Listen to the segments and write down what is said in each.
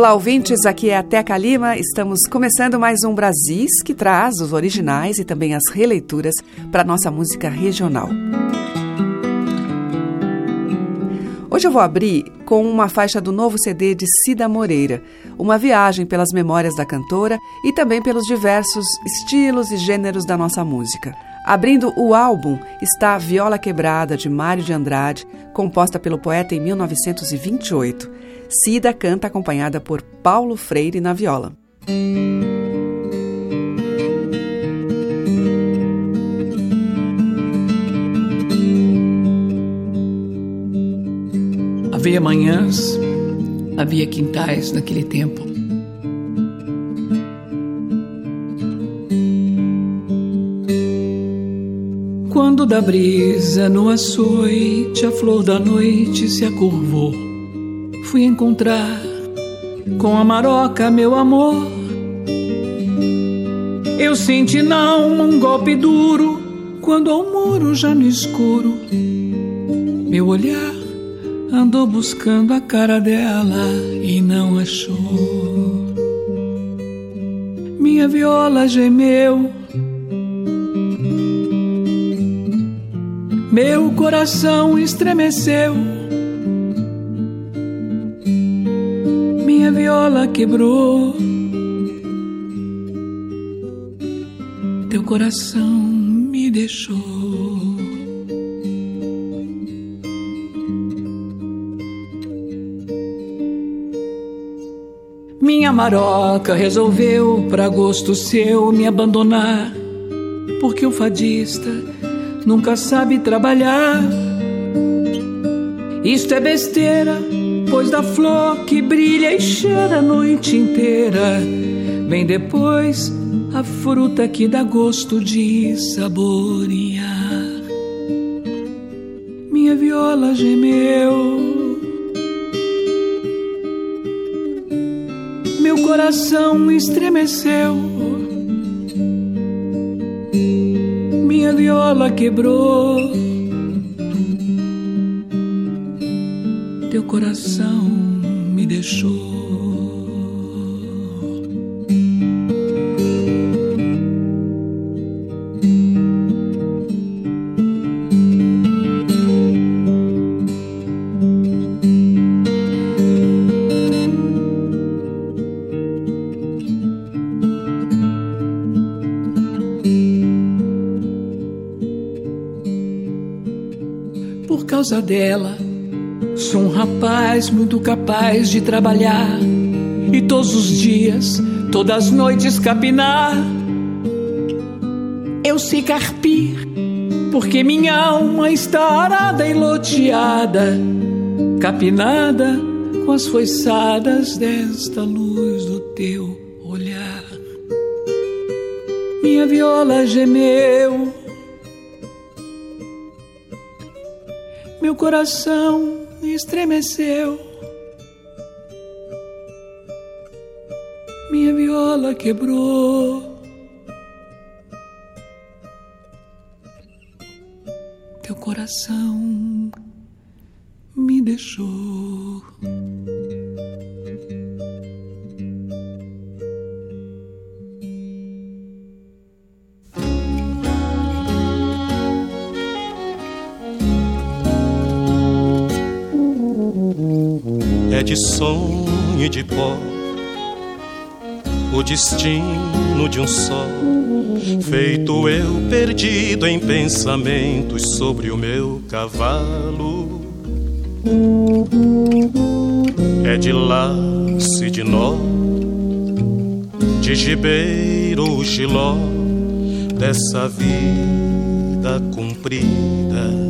Olá, ouvintes. Aqui é a Teca Lima. Estamos começando mais um Brasis que traz os originais e também as releituras para nossa música regional. Hoje eu vou abrir com uma faixa do novo CD de Cida Moreira, uma viagem pelas memórias da cantora e também pelos diversos estilos e gêneros da nossa música. Abrindo o álbum está Viola Quebrada, de Mário de Andrade, composta pelo poeta em 1928. Cida canta acompanhada por Paulo Freire na viola. Havia manhãs, havia quintais naquele tempo. Quando da brisa no açoite a flor da noite se acurvou, fui encontrar com a maroca meu amor. Eu senti não um golpe duro quando ao muro já no escuro meu olhar andou buscando a cara dela e não achou. Minha viola gemeu, meu coração estremeceu. Viola quebrou, teu coração me deixou. Minha maroca resolveu, pra gosto seu, me abandonar. Porque o fadista nunca sabe trabalhar. Isto é besteira, pois da flor que brilha e cheira a noite inteira, vem depois a fruta que dá gosto de saborear. Minha viola gemeu. meu coração estremeceu. Minha viola quebrou. Coração me deixou. Por causa dela, sou um rapaz muito capaz de trabalhar e todos os dias, todas as noites capinar. Eu sei carpir, porque minha alma está arada e loteada, capinada com as foiçadas desta luz do teu olhar. Minha viola gemeu, meu coração estremeceu. Minha viola quebrou. Teu coração me deixou. É de sonho e de pó, o destino de um só, feito eu perdido em pensamentos sobre o meu cavalo. É de laço de nó, de gibeiro o giló, dessa vida cumprida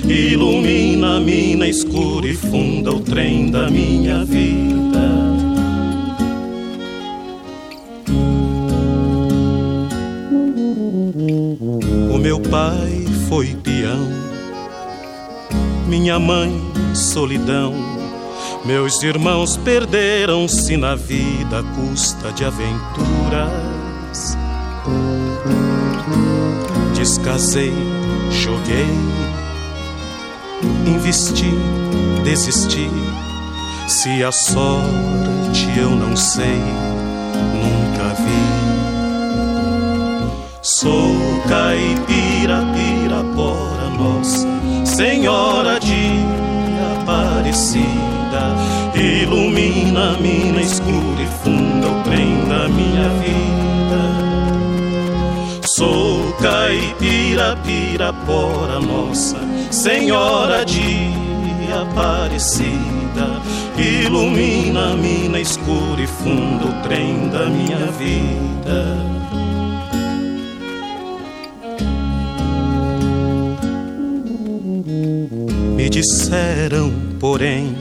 Ilumina a mina escura e funda o trem da minha vida. O meu pai foi peão, minha mãe solidão. Meus irmãos perderam-se na vida à custa de aventuras. Descasei, joguei, investi, desisti. Se a sorte eu não sei, nunca vi. Sou caipira, pirapora nossa, Senhora de Aparecida. Ilumina a mina escura e funda o trem da minha vida. Sou caipira, pirapora nossa, Senhora de Aparecida. Ilumina a mina escura e funda o trem da minha vida. Me disseram, porém,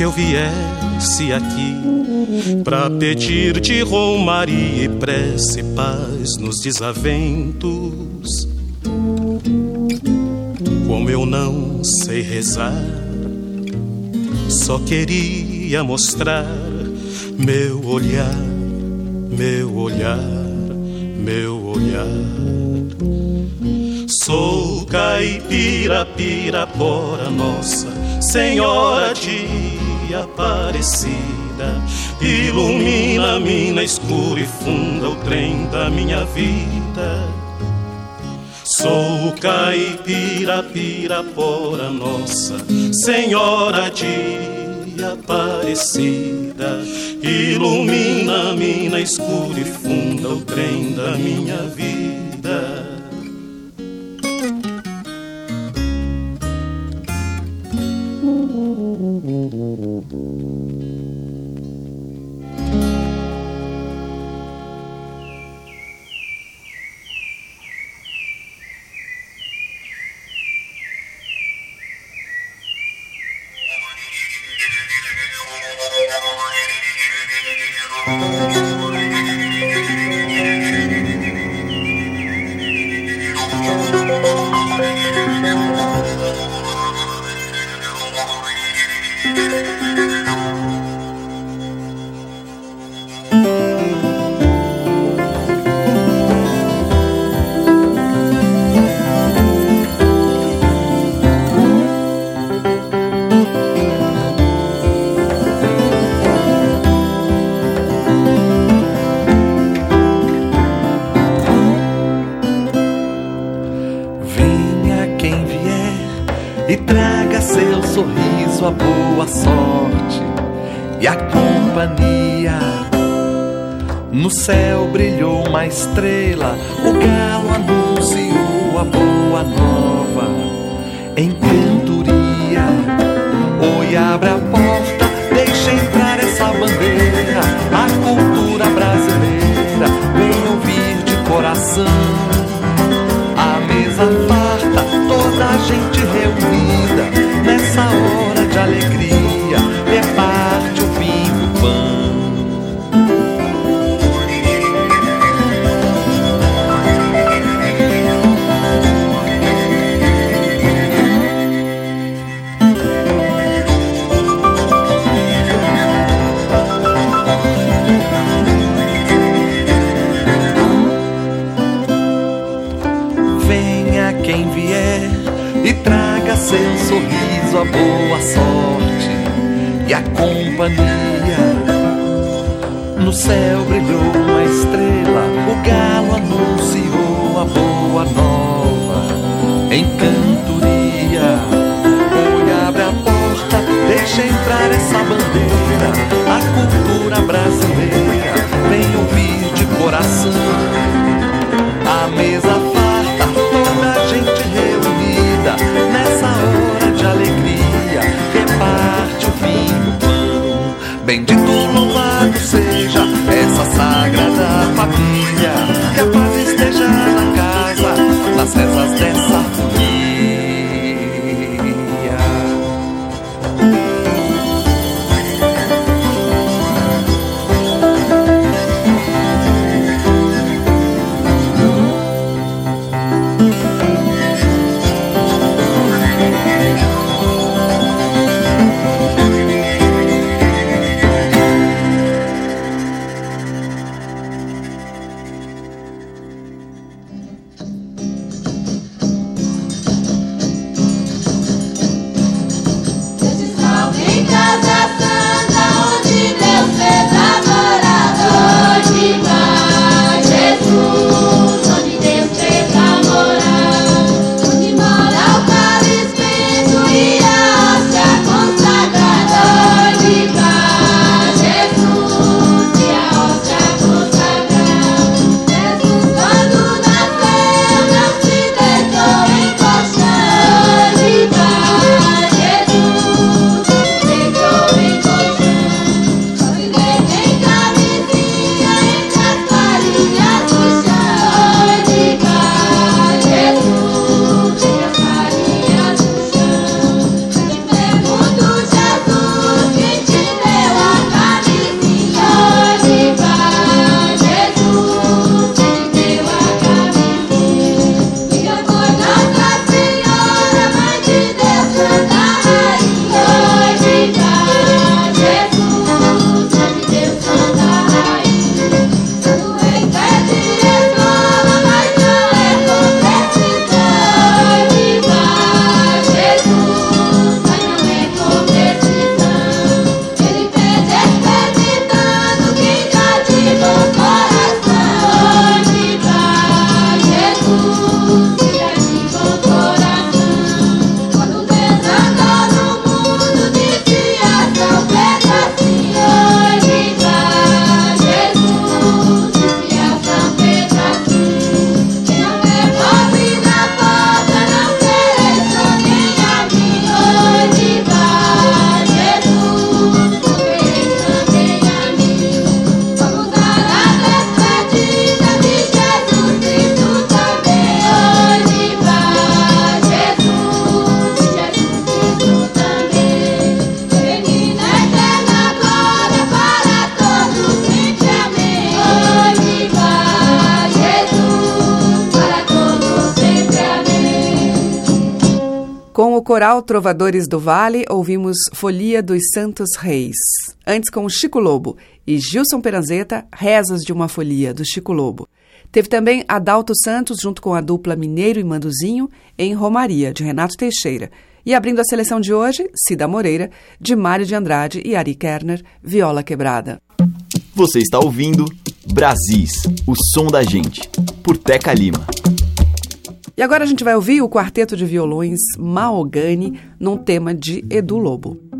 que eu viesse aqui pra pedir de romaria e prece paz nos desaventos. Como eu não sei rezar, só queria mostrar meu olhar, meu olhar, meu olhar. Sou caipira, pirapora nossa, Senhora de Aparecida. Ilumina a mina escura e funda o trem da minha vida. Sou caipira, pirapora nossa, Senhora de Aparecida. Ilumina a mina escura e funda o trem da minha vida. Mm-hmm. Companhia. No céu brilhou uma estrela, o galo anunciou a boa nova coral Trovadores do Vale, ouvimos Folia dos Santos Reis. Antes com Chico Lobo e Gilson Peranzeta, Rezas de uma Folia, do Chico Lobo. Teve também Adalto Santos, junto com a dupla Mineiro e Manduzinho, em Romaria, de Renato Teixeira. E abrindo a seleção de hoje, Cida Moreira, de Mário de Andrade e Ari Kerner, Viola Quebrada. Você está ouvindo Brasis, o som da gente, por Teca Lima. E agora a gente vai ouvir o quarteto de violões Mahogany num tema de Edu Lobo.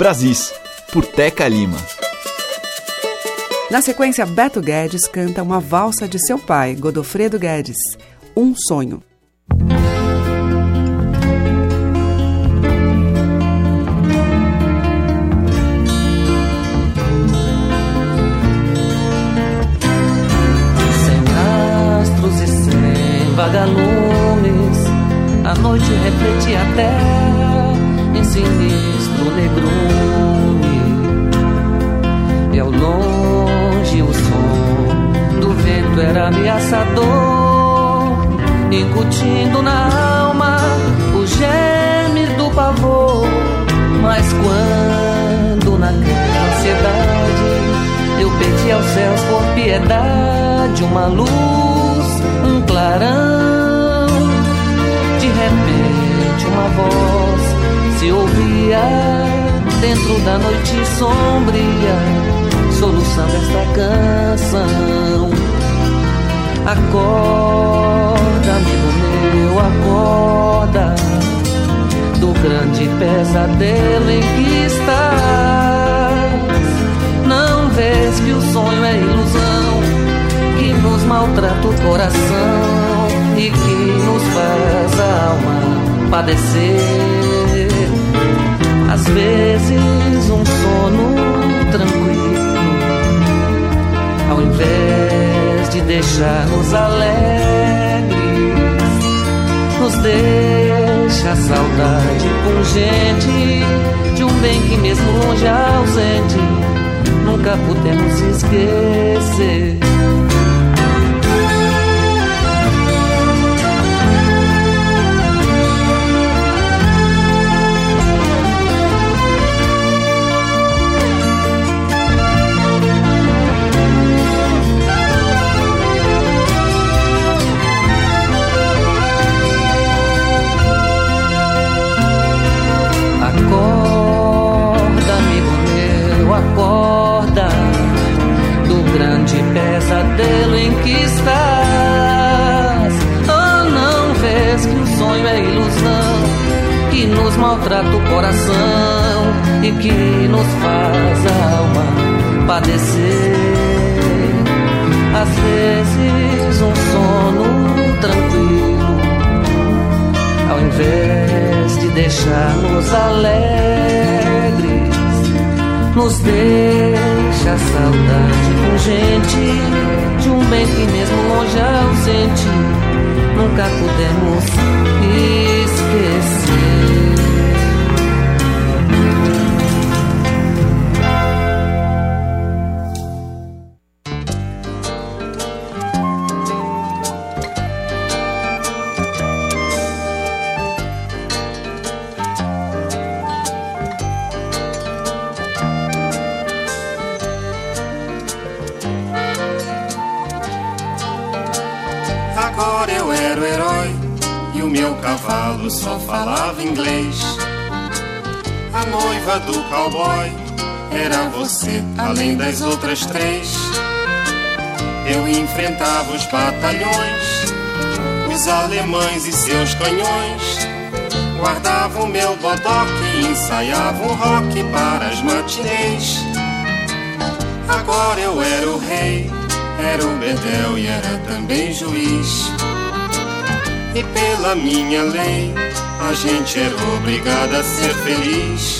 Brasis, por Teca Lima. Na sequência, Beto Guedes canta uma valsa de seu pai, Godofredo Guedes, Um Sonho. Uma luz, um clarão. De repente uma voz se ouvia dentro da noite sombria, soluçando esta canção. Acorda, amigo meu, acorda do grande pesadelo em que estás. Maltrata o coração e que nos faz a alma padecer. Às vezes um sono tranquilo, ao invés de deixar-nos alegres, nos deixa a saudade pungente de um bem que mesmo longe ausente nunca pudemos esquecer. Maltrata o coração e que nos faz a alma padecer. Às vezes um sono tranquilo, ao invés de deixar-nos alegres, nos deixa saudade pungente de um bem que mesmo longe ausente nunca podemos esquecer. Você, além das outras três. Eu enfrentava os batalhões, os alemães e seus canhões. Guardava o meu bodoque e ensaiava o rock para as matinês. Agora eu era o rei, era o bedel e era também juiz. E pela minha lei, a gente era obrigado a ser feliz.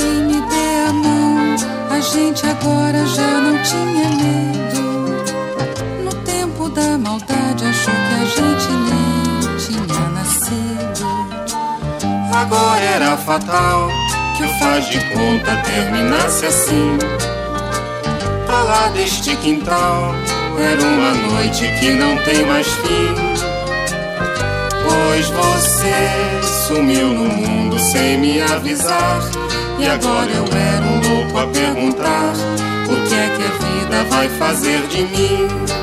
gente agora já não tinha medo. No tempo da maldade, achou que a gente nem tinha nascido. Agora era fatal que o faz de conta terminasse assim. Pra lá deste quintal, era uma noite que não tem mais fim. Pois você sumiu no mundo sem me avisar. E agora eu era um louco a perguntar: o que é que a vida vai fazer de mim?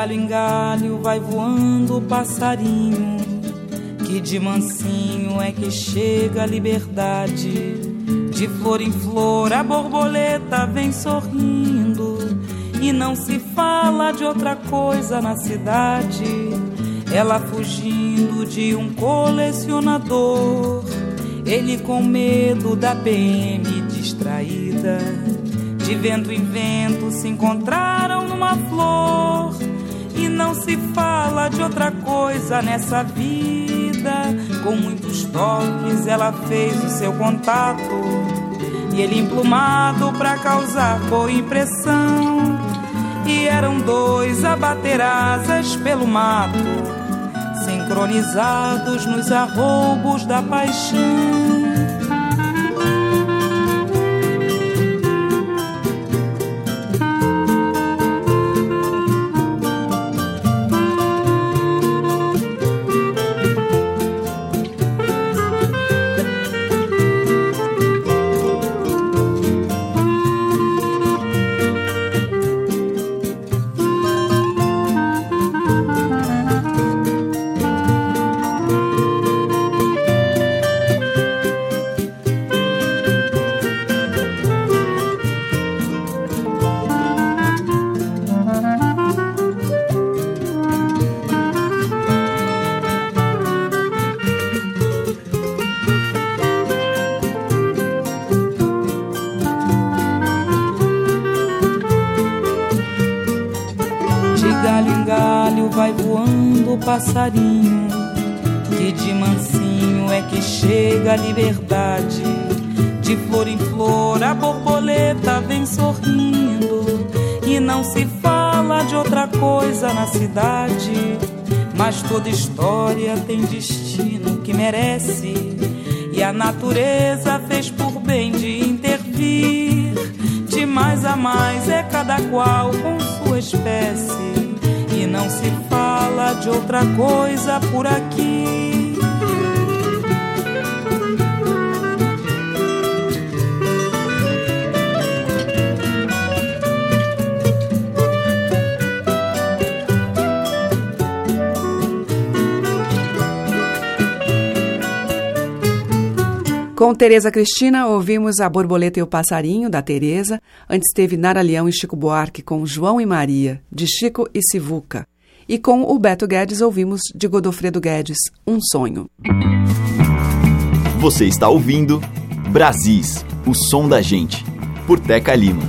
Galho em galho vai voando o passarinho, que de mansinho é que chega a liberdade. De flor em flor a borboleta vem sorrindo, e não se fala de outra coisa na cidade. Ela fugindo de um colecionador, ele com medo da PM distraída. De vento em vento se encontraram numa flor e não se fala de outra coisa nessa vida. Com muitos toques ela fez o seu contato. E ele emplumado pra causar boa impressão. E eram dois a bater asas pelo mato, sincronizados nos arroubos da paixão. Passarinho, que de mansinho é que chega a liberdade. De flor em flor a borboleta vem sorrindo, e não se fala de outra coisa na cidade. Mas toda história tem destino que merece, e a natureza outra coisa por aqui. Com Tereza Cristina, ouvimos A Borboleta e o Passarinho, da Tereza. Antes teve Nara Leão e Chico Buarque com João e Maria, de Chico e Sivuca. E com o Beto Guedes ouvimos de Godofredo Guedes, Um Sonho. Você está ouvindo Brasis, o som da gente, por Teca Lima.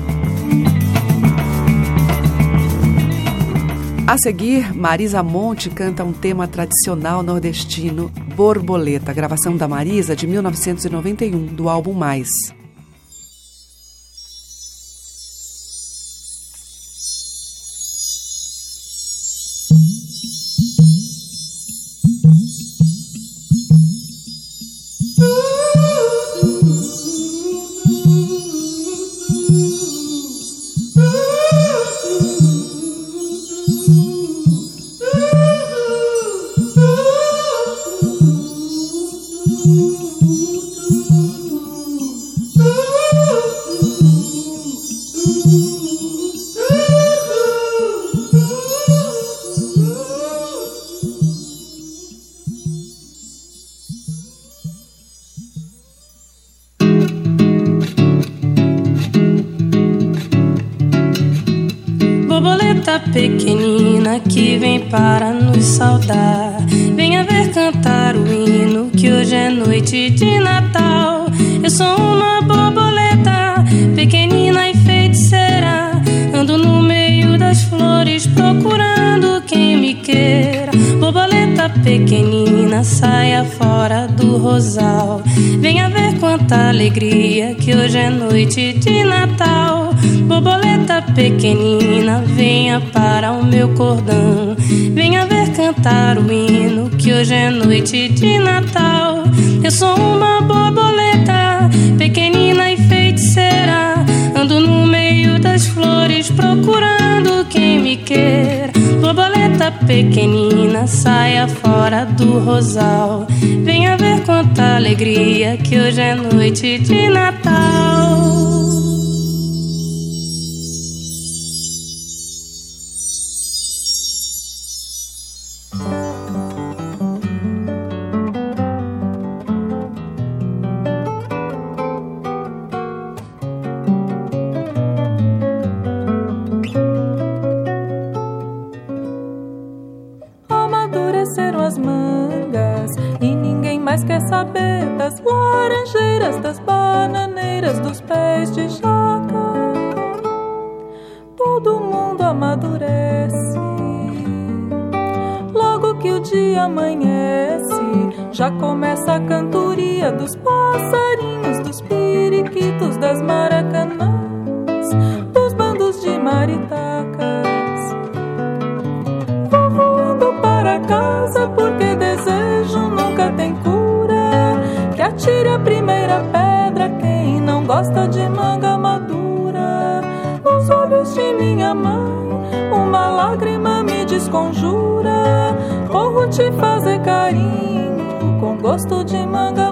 A seguir, Marisa Monte canta um tema tradicional nordestino, Borboleta, gravação da Marisa de 1991, do álbum Mais. Para nos saudar. Venha ver cantar o hino que hoje é noite de Natal. Eu sou uma borboleta, pequenina e feiticeira. Ando no meio das flores procurando quem me queira. Borboleta pequenina, saia fora do rosal. Venha ver quanta alegria que hoje é noite de Natal. Borboleta pequenina, venha para o meu cordão. Venha ver cantar o hino que hoje é noite de Natal. Eu sou uma borboleta pequenina e feiticeira. Ando no meio das flores procurando quem me queira. Borboleta pequenina, saia fora do rosal. Venha ver quanta alegria que hoje é noite de Natal. te fazer carinho com gosto de manga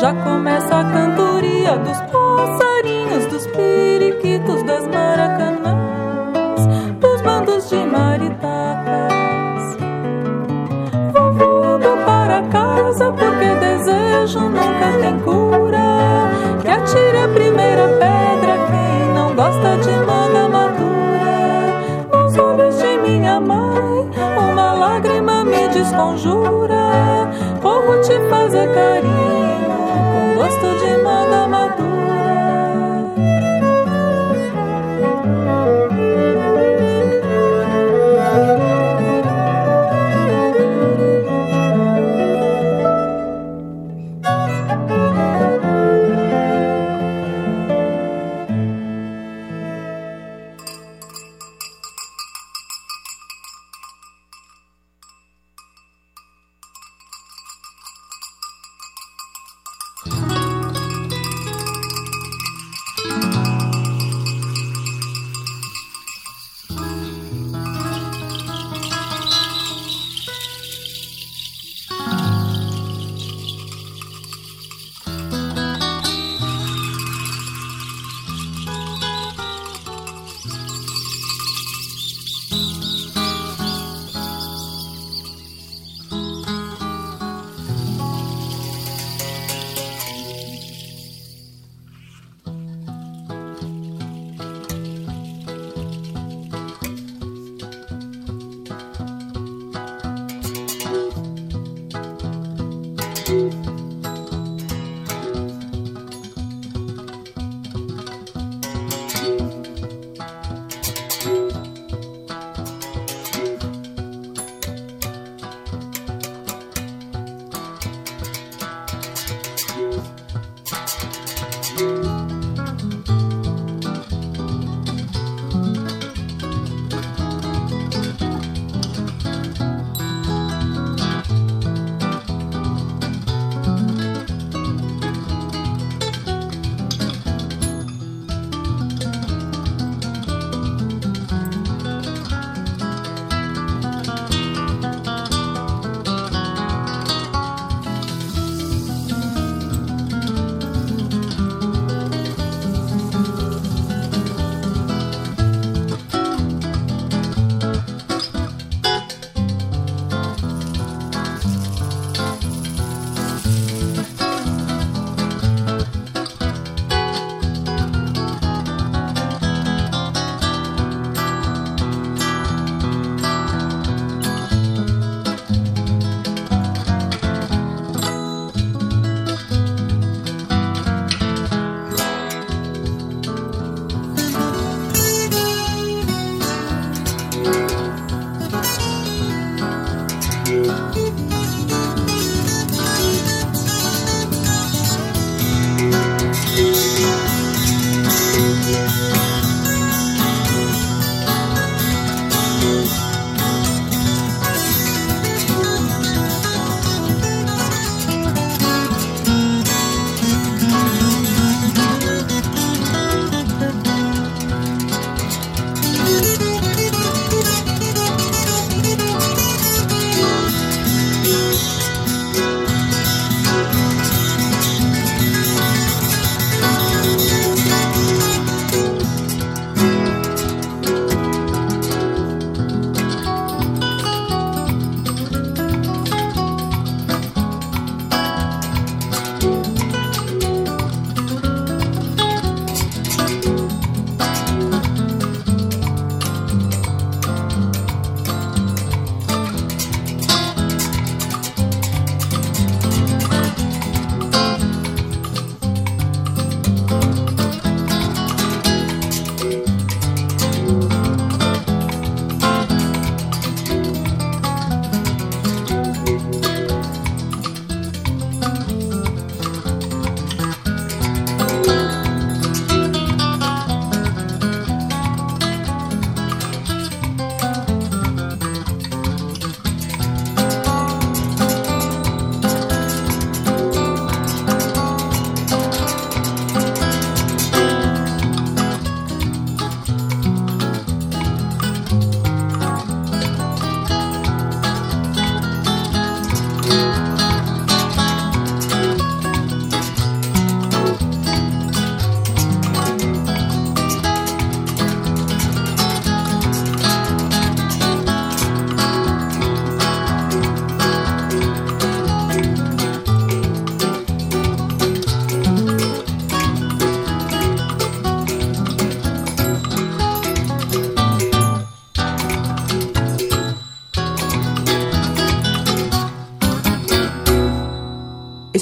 Já começa a cantoria dos passarinhos, dos periquitos, das maracanãs, dos bandos de maritacas. Vou voando para casa porque desejo nunca tem cura. Que atire a primeira pedra quem não gosta de manga madura. Nos olhos de minha mãe, uma lágrima me desconjura. Como te fazer carinho gosto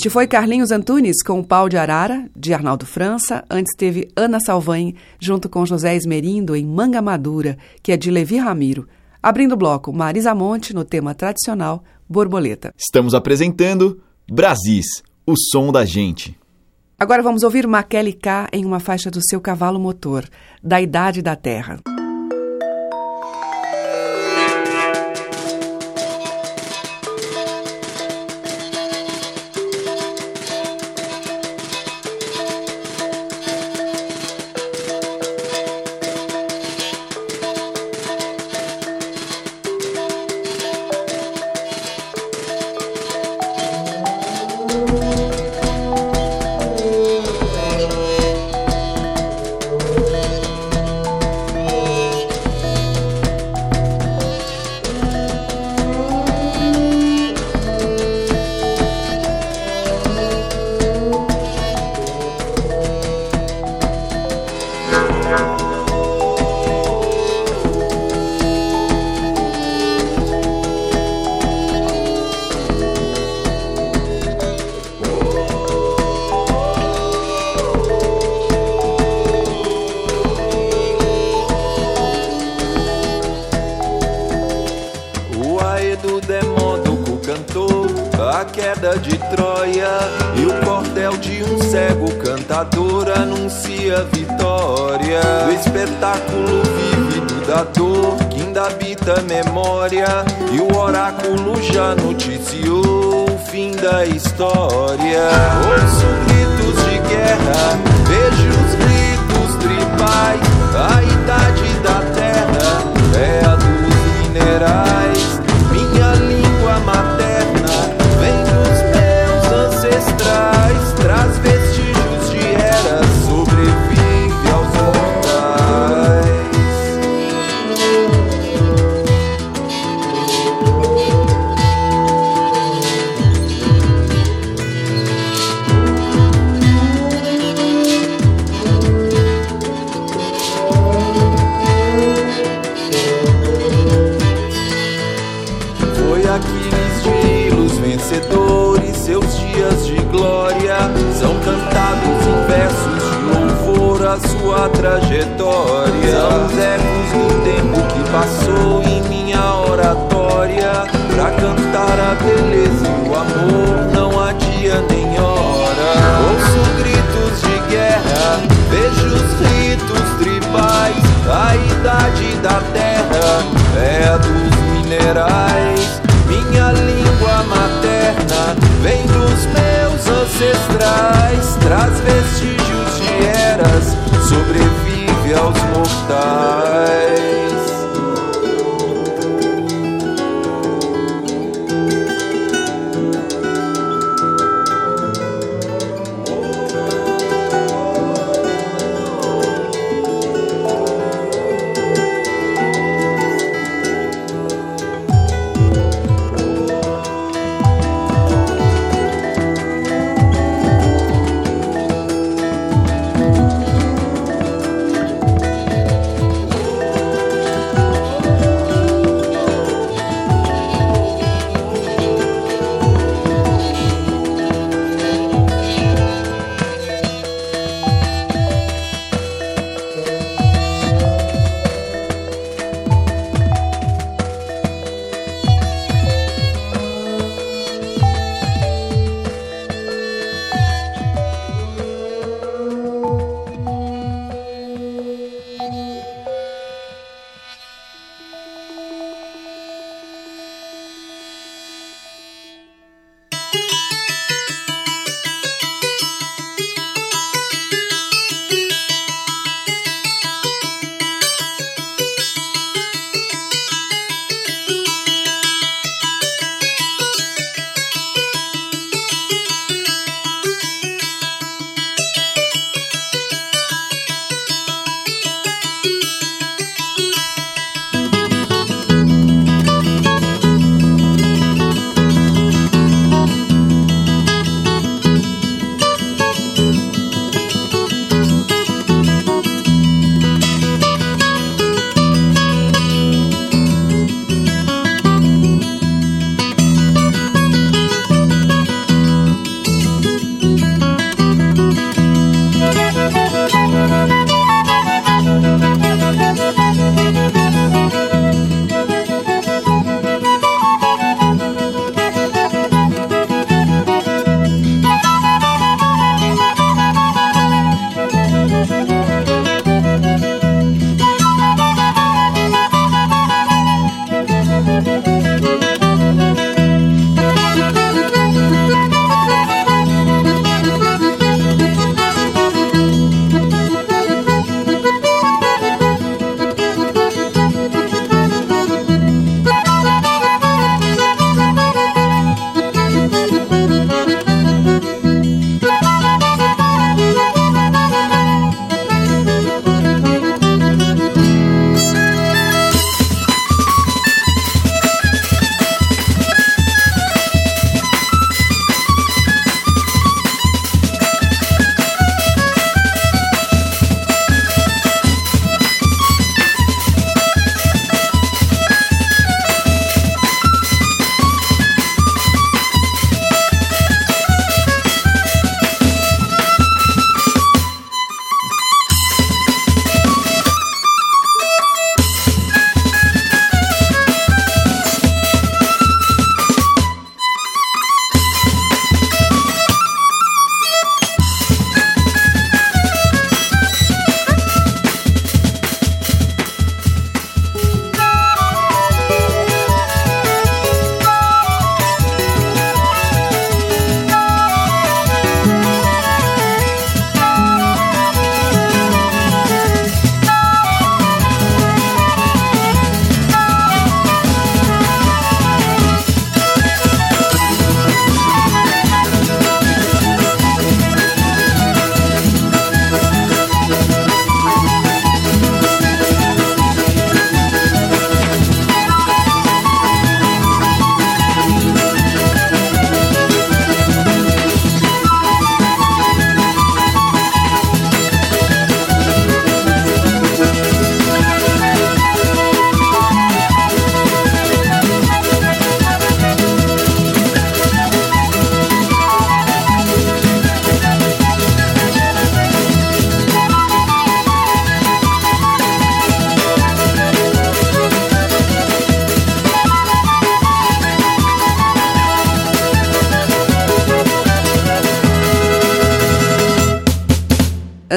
Este foi Carlinhos Antunes com o Pau de Arara, de Arnaldo França. Antes teve Ana Salvain, junto com José Esmerindo, em Manga Madura, que é de Levi Ramiro. Abrindo o bloco, Marisa Monte no tema tradicional Borboleta. Estamos apresentando Brasis, o som da gente. Agora vamos ouvir Maquele K em uma faixa do seu cavalo motor, da Idade da Terra.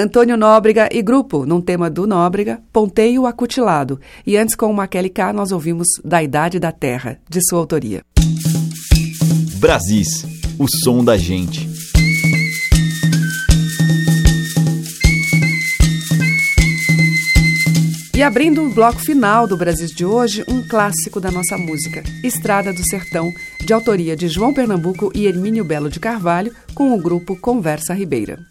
Antônio Nóbrega e grupo, num tema do Nóbrega, Ponteio Acutilado. E antes, com o Maquele K, nós ouvimos Da Idade da Terra, de sua autoria. Brasis, o som da gente. E abrindo o bloco final do Brasil de hoje, um clássico da nossa música, Estrada do Sertão, de autoria de João Pernambuco e Hermínio Belo de Carvalho, com o grupo Conversa Ribeira.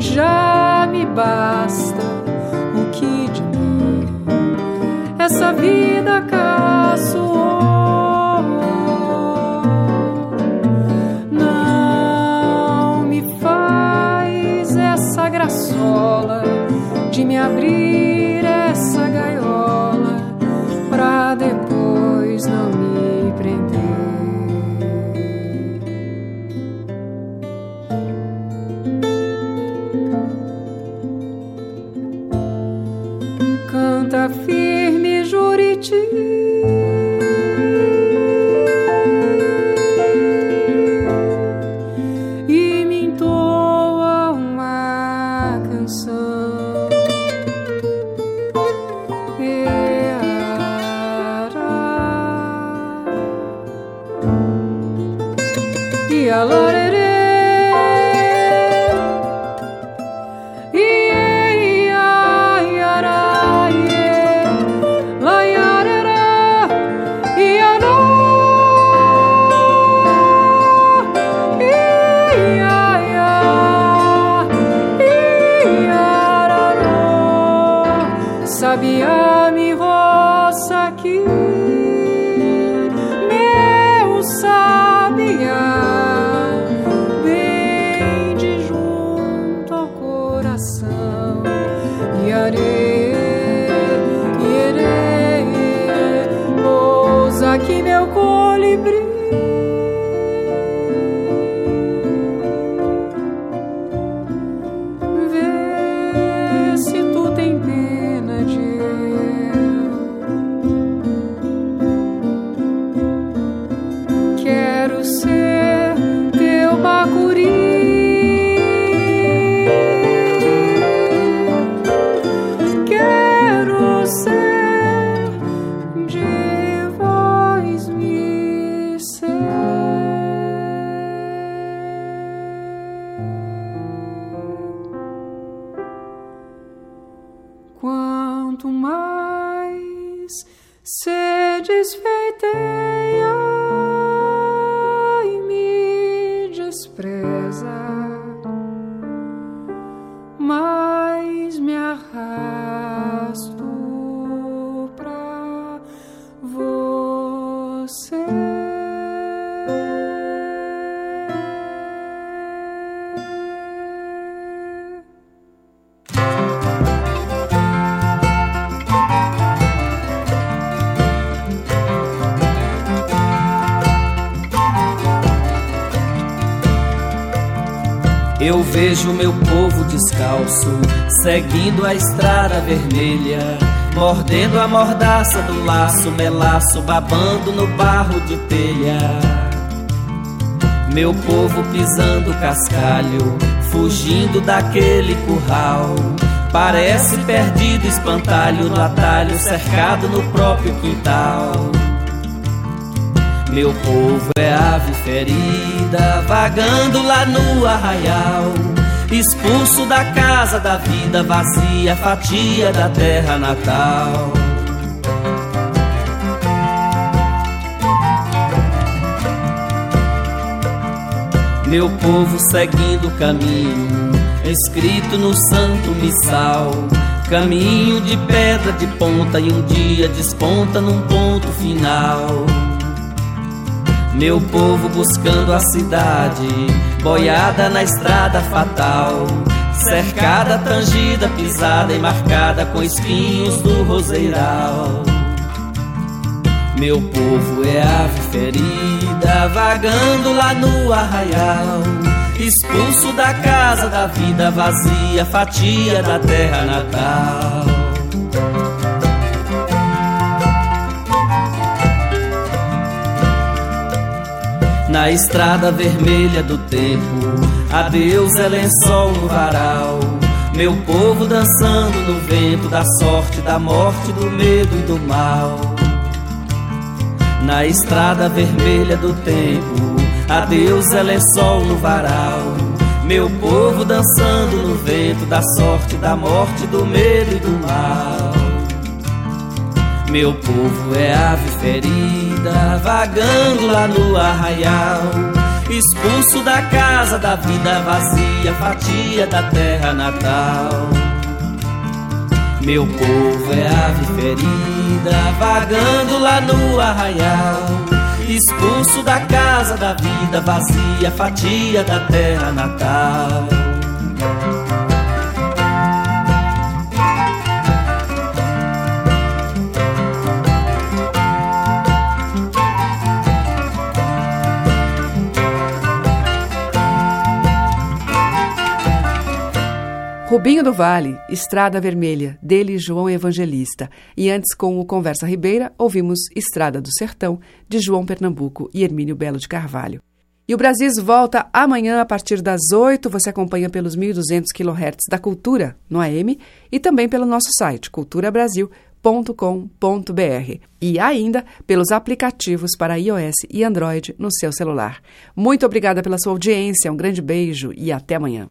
já me basta essa vida caçoou. Não me faz essa graçola de me abrir Gloria, Lord, it. Eu vejo meu povo descalço, seguindo a estrada vermelha, mordendo a mordaça do laço, melaço, babando no barro de telha. Meu povo pisando cascalho, fugindo daquele curral. Parece perdido espantalho no atalho, cercado no próprio quintal. Meu povo é ave ferida, vagando lá no arraial. Expulso da casa da vida vazia, fatia da terra natal. Meu povo seguindo o caminho, escrito no santo missal. Caminho de pedra de ponta e um dia desponta num ponto final. Meu povo buscando a cidade, boiada na estrada fatal, cercada, tangida, pisada e marcada com espinhos do roseiral. Meu povo é ave ferida, vagando lá no arraial, expulso da casa da vida vazia, fatia da terra natal. Na estrada vermelha do tempo. Adeus é lençol no varal. Meu povo dançando no vento da sorte, da morte, do medo e do mal. Na estrada vermelha do tempo, adeus é lençol no varal. Meu povo dançando no vento da sorte, da morte, do medo e do mal. Meu povo é ave ferida, vagando lá no arraial. Expulso da casa da vida vazia, fatia da terra natal. Meu povo é ave ferida, vagando lá no arraial. Expulso da casa da vida vazia, fatia da terra natal. Rubinho do Vale, Estrada Vermelha, dele João Evangelista. E antes, com o Conversa Ribeira, ouvimos Estrada do Sertão, de João Pernambuco e Hermínio Belo de Carvalho. E o Brasis volta amanhã a partir das 8. Você acompanha pelos 1.200 kHz da Cultura no AM e também pelo nosso site culturabrasil.com.br e ainda pelos aplicativos para iOS e Android no seu celular. Muito obrigada pela sua audiência, um grande beijo e até amanhã.